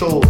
Pearl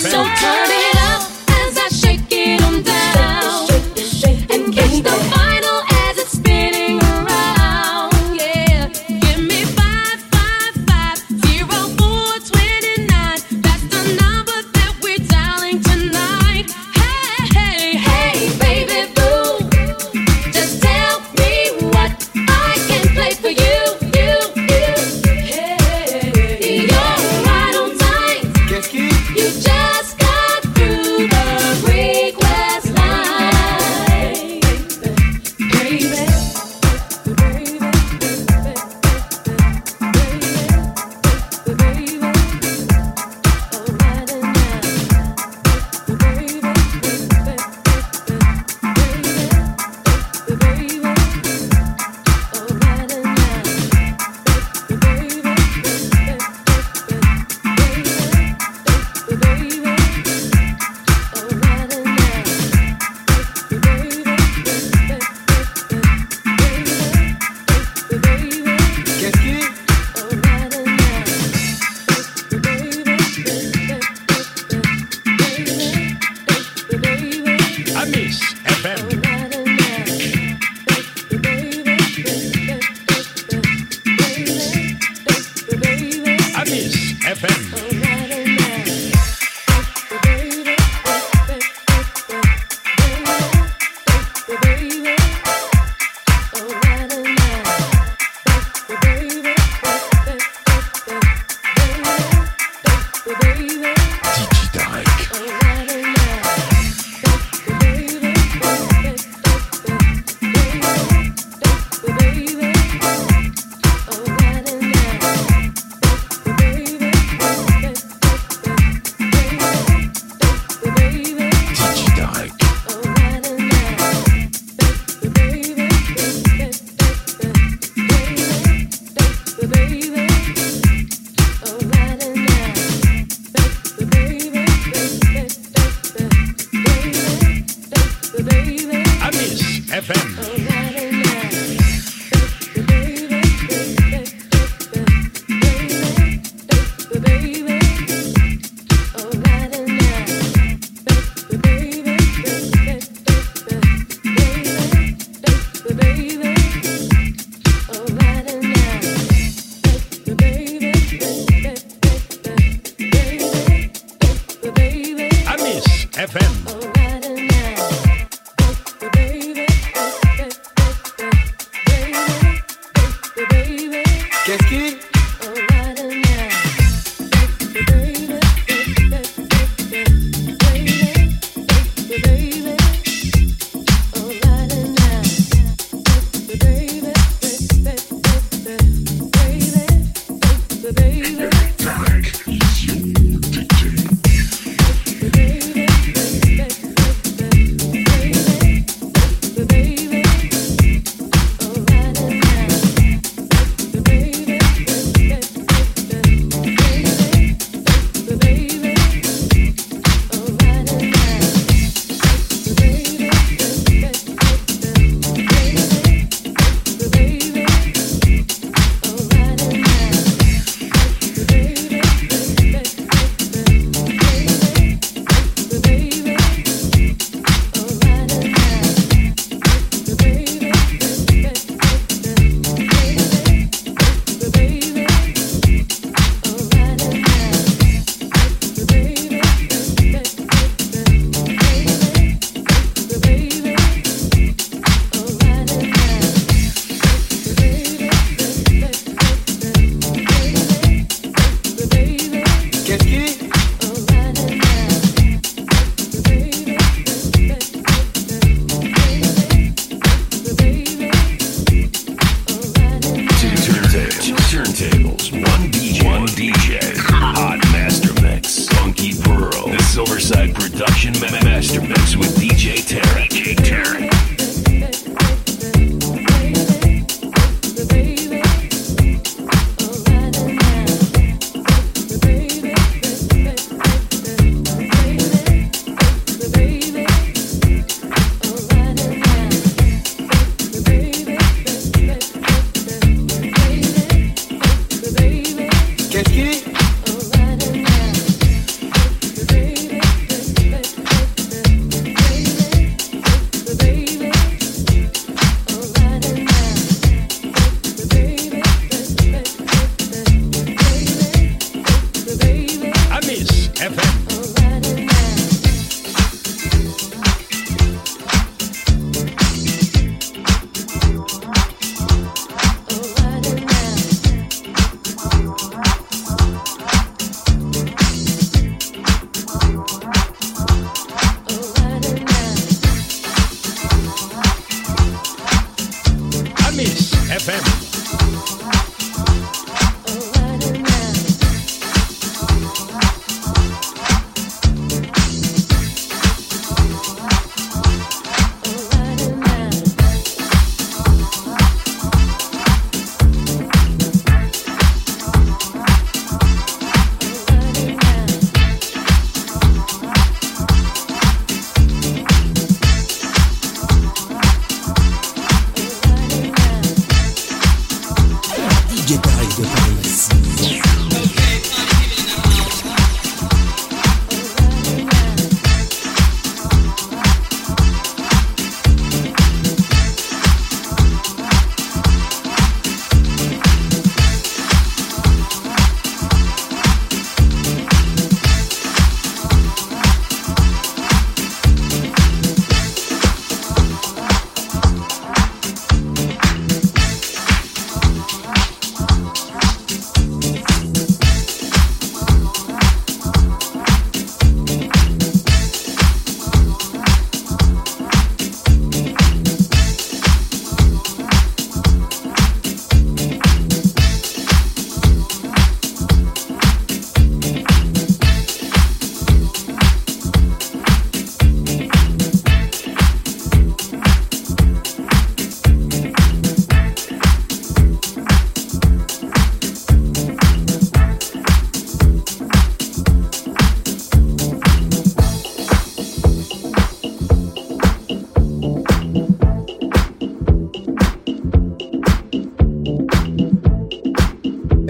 so tough.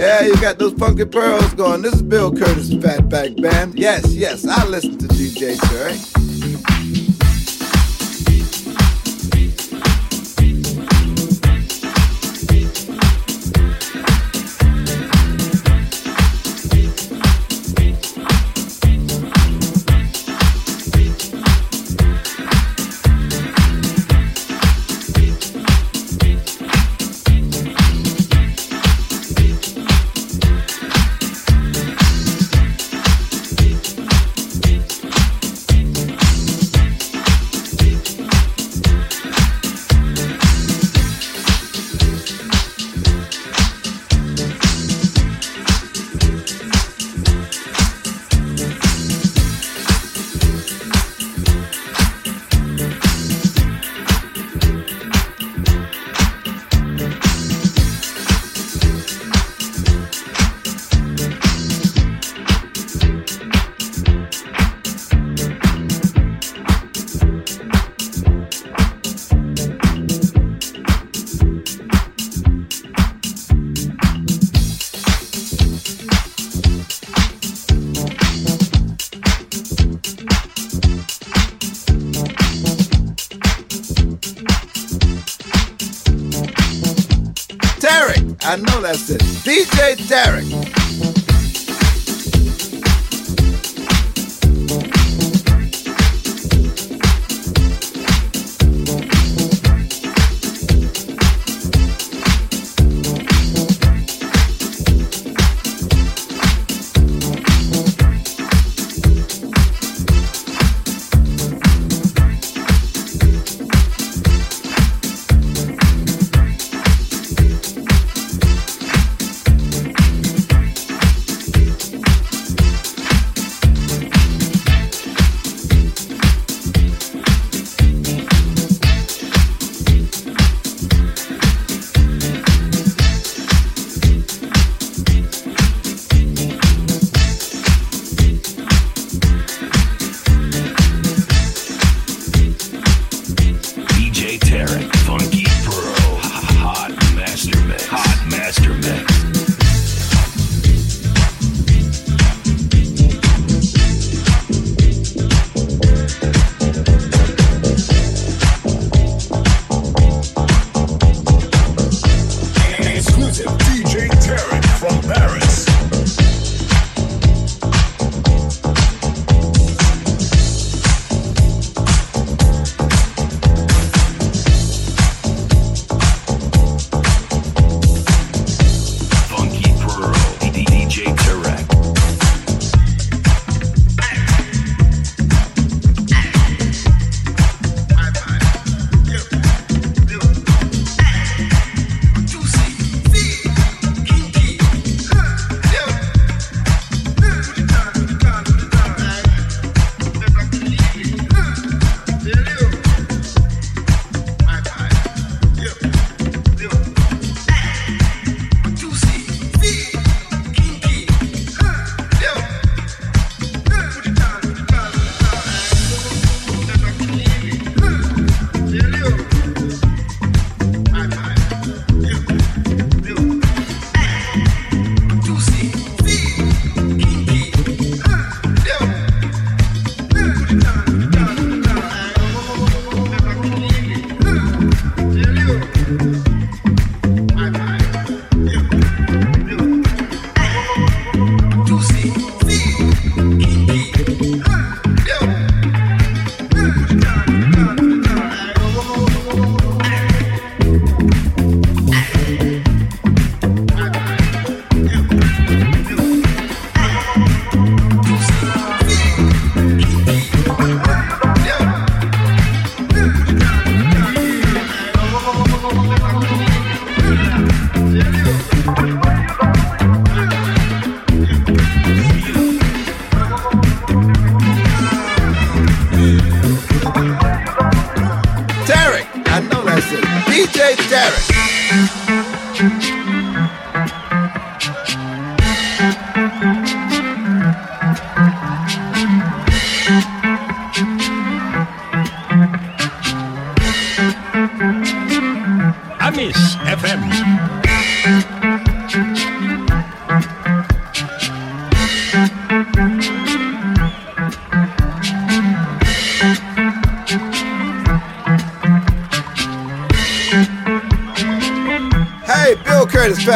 Yeah, you got those funky pearls going. This is Bill Curtis, Fatback Band. Yes, yes, I listen to DJ Terry. I know that's it. DJ Tarek.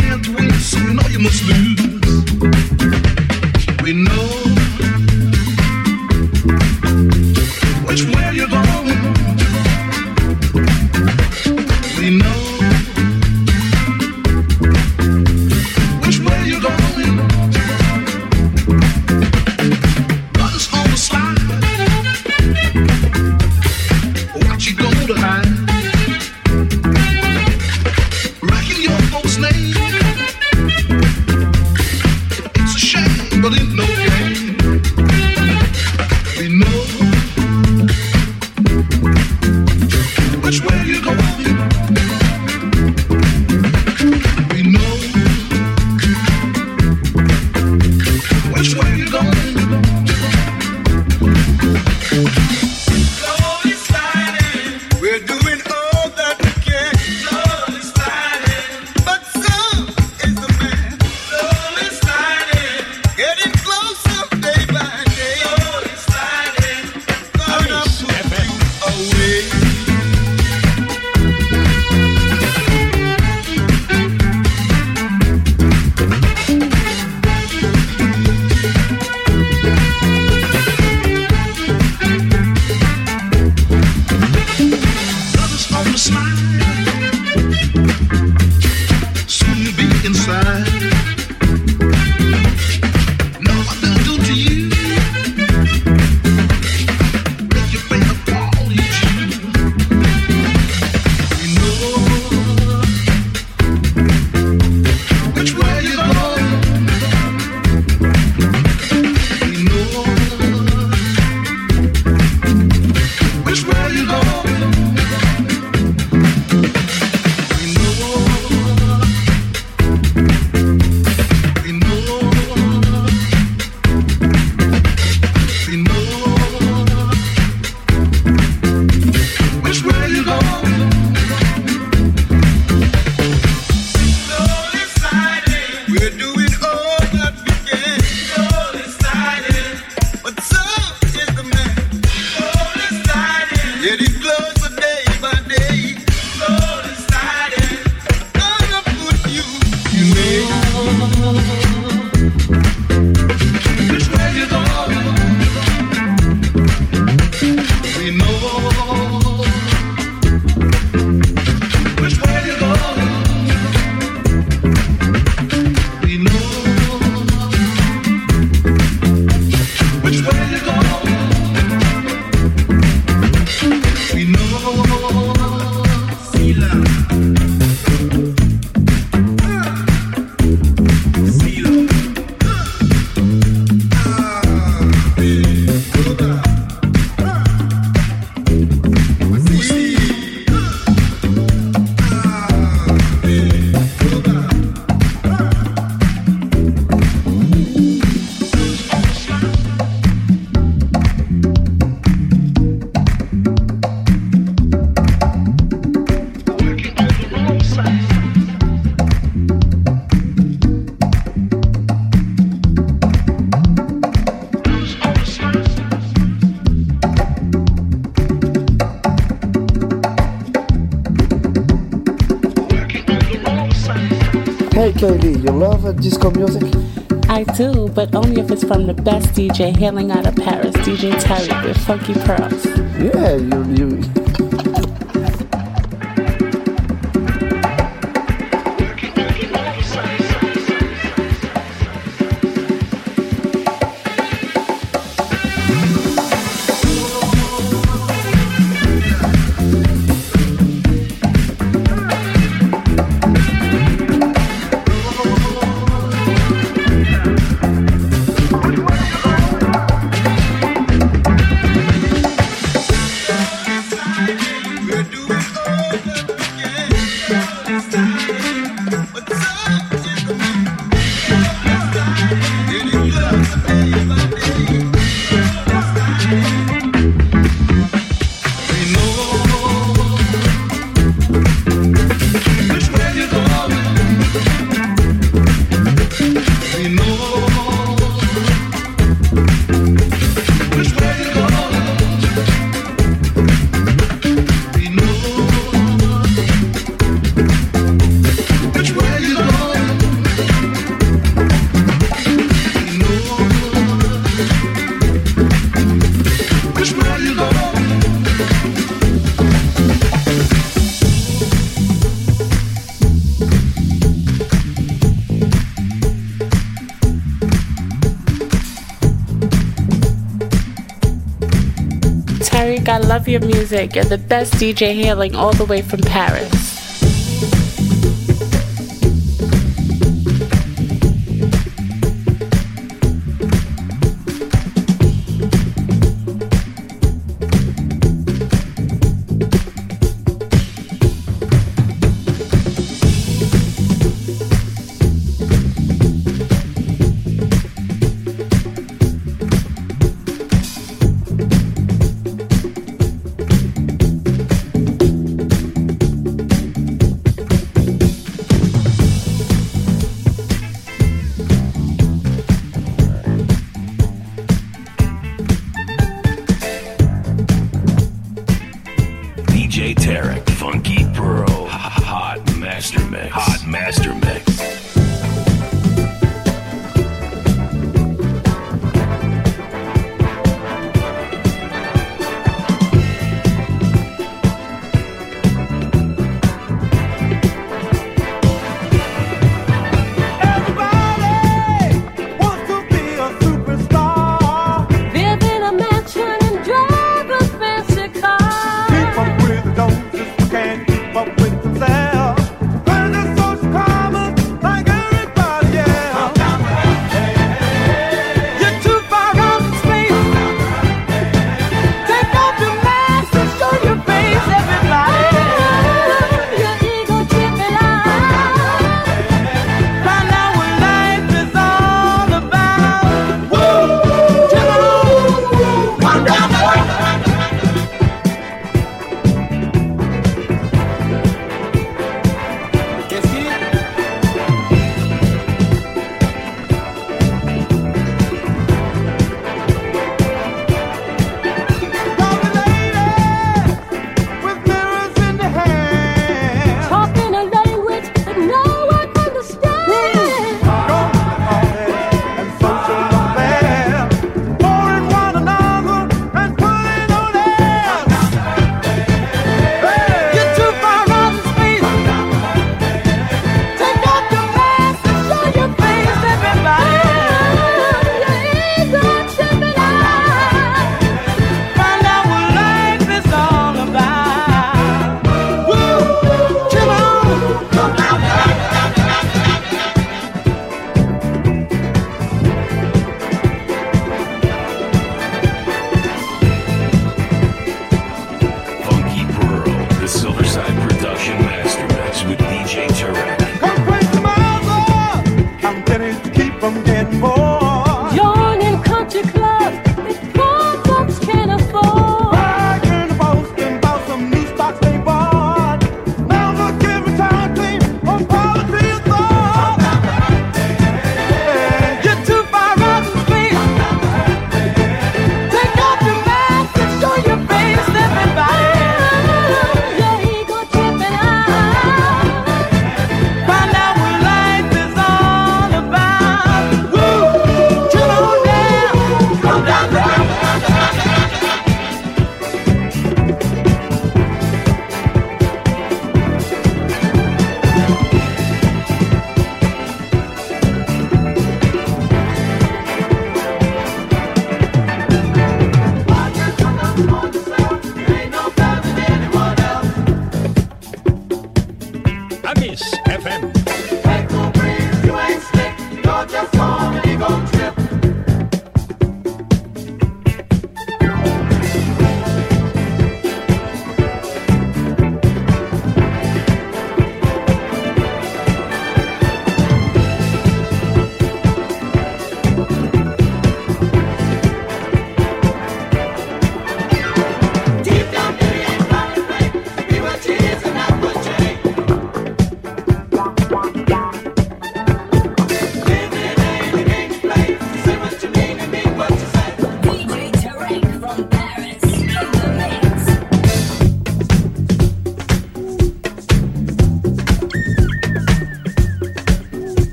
can't win, so you know you must lose. We know KD, you love uh, disco music? I do, but only if it's from the best DJ hailing out of Paris, DJ Terry with Funky Pearls. Yeah, you you. I love your music. You're the best DJ hailing all the way from Paris.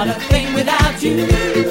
Not a thing without you.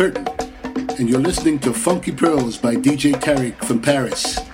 Curtain, and you're listening to Funky Pearls by DJ Tarek from Paris.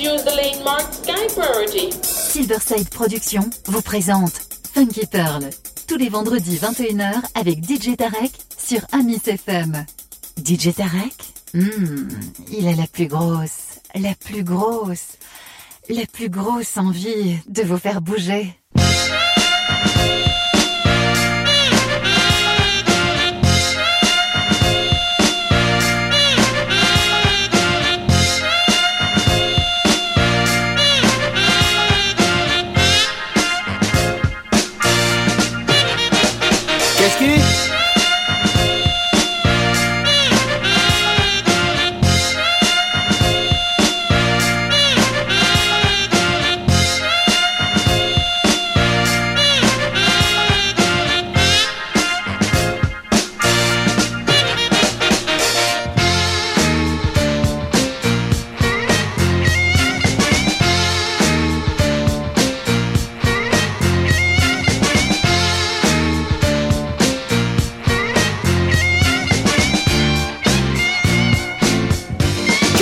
Use the lane Sky Priority. Silverside Productions vous présente Funky Pearl tous les vendredis 21h avec DJ Tarek sur Amis FM. DJ Tarek? Hmm, Il a la plus grosse, la plus grosse, la plus grosse envie de vous faire bouger.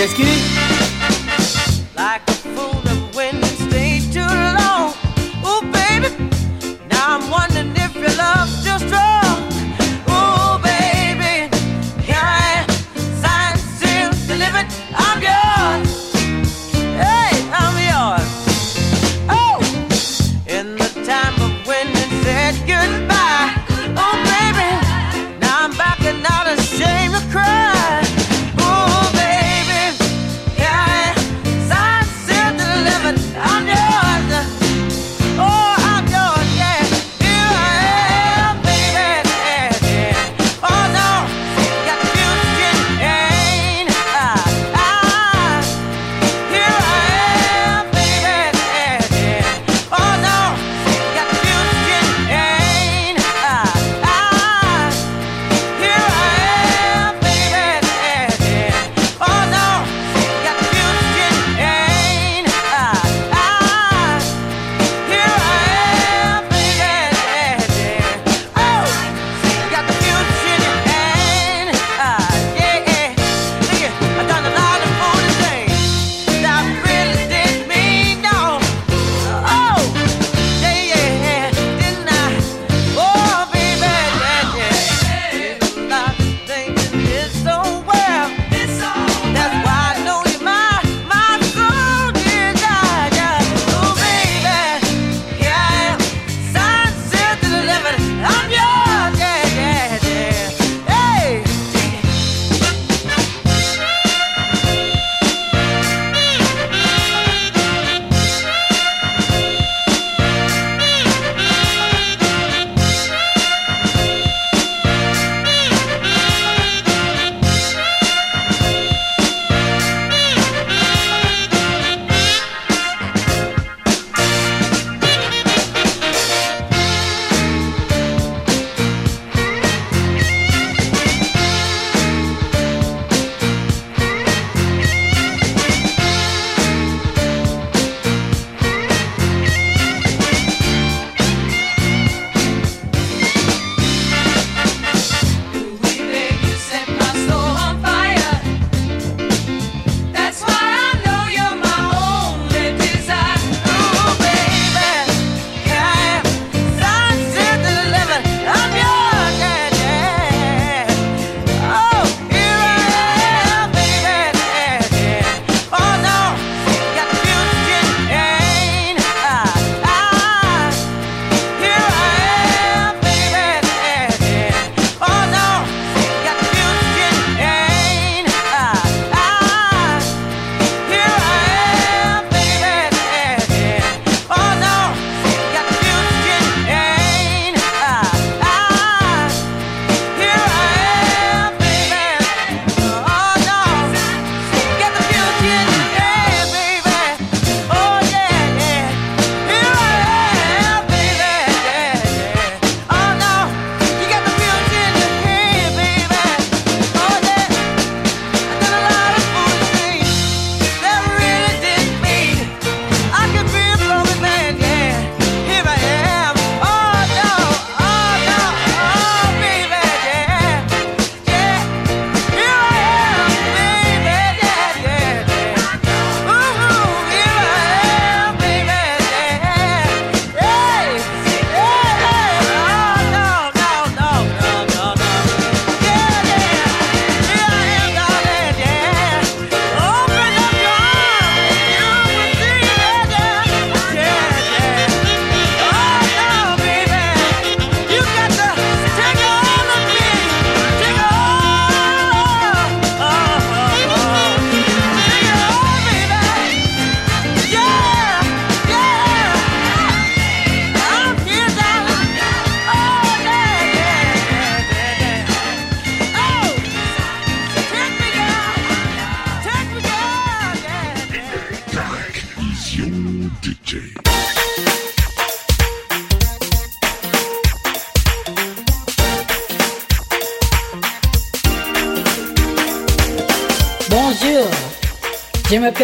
Let's get it.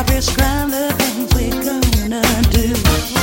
I prescribe the things we're gonna do.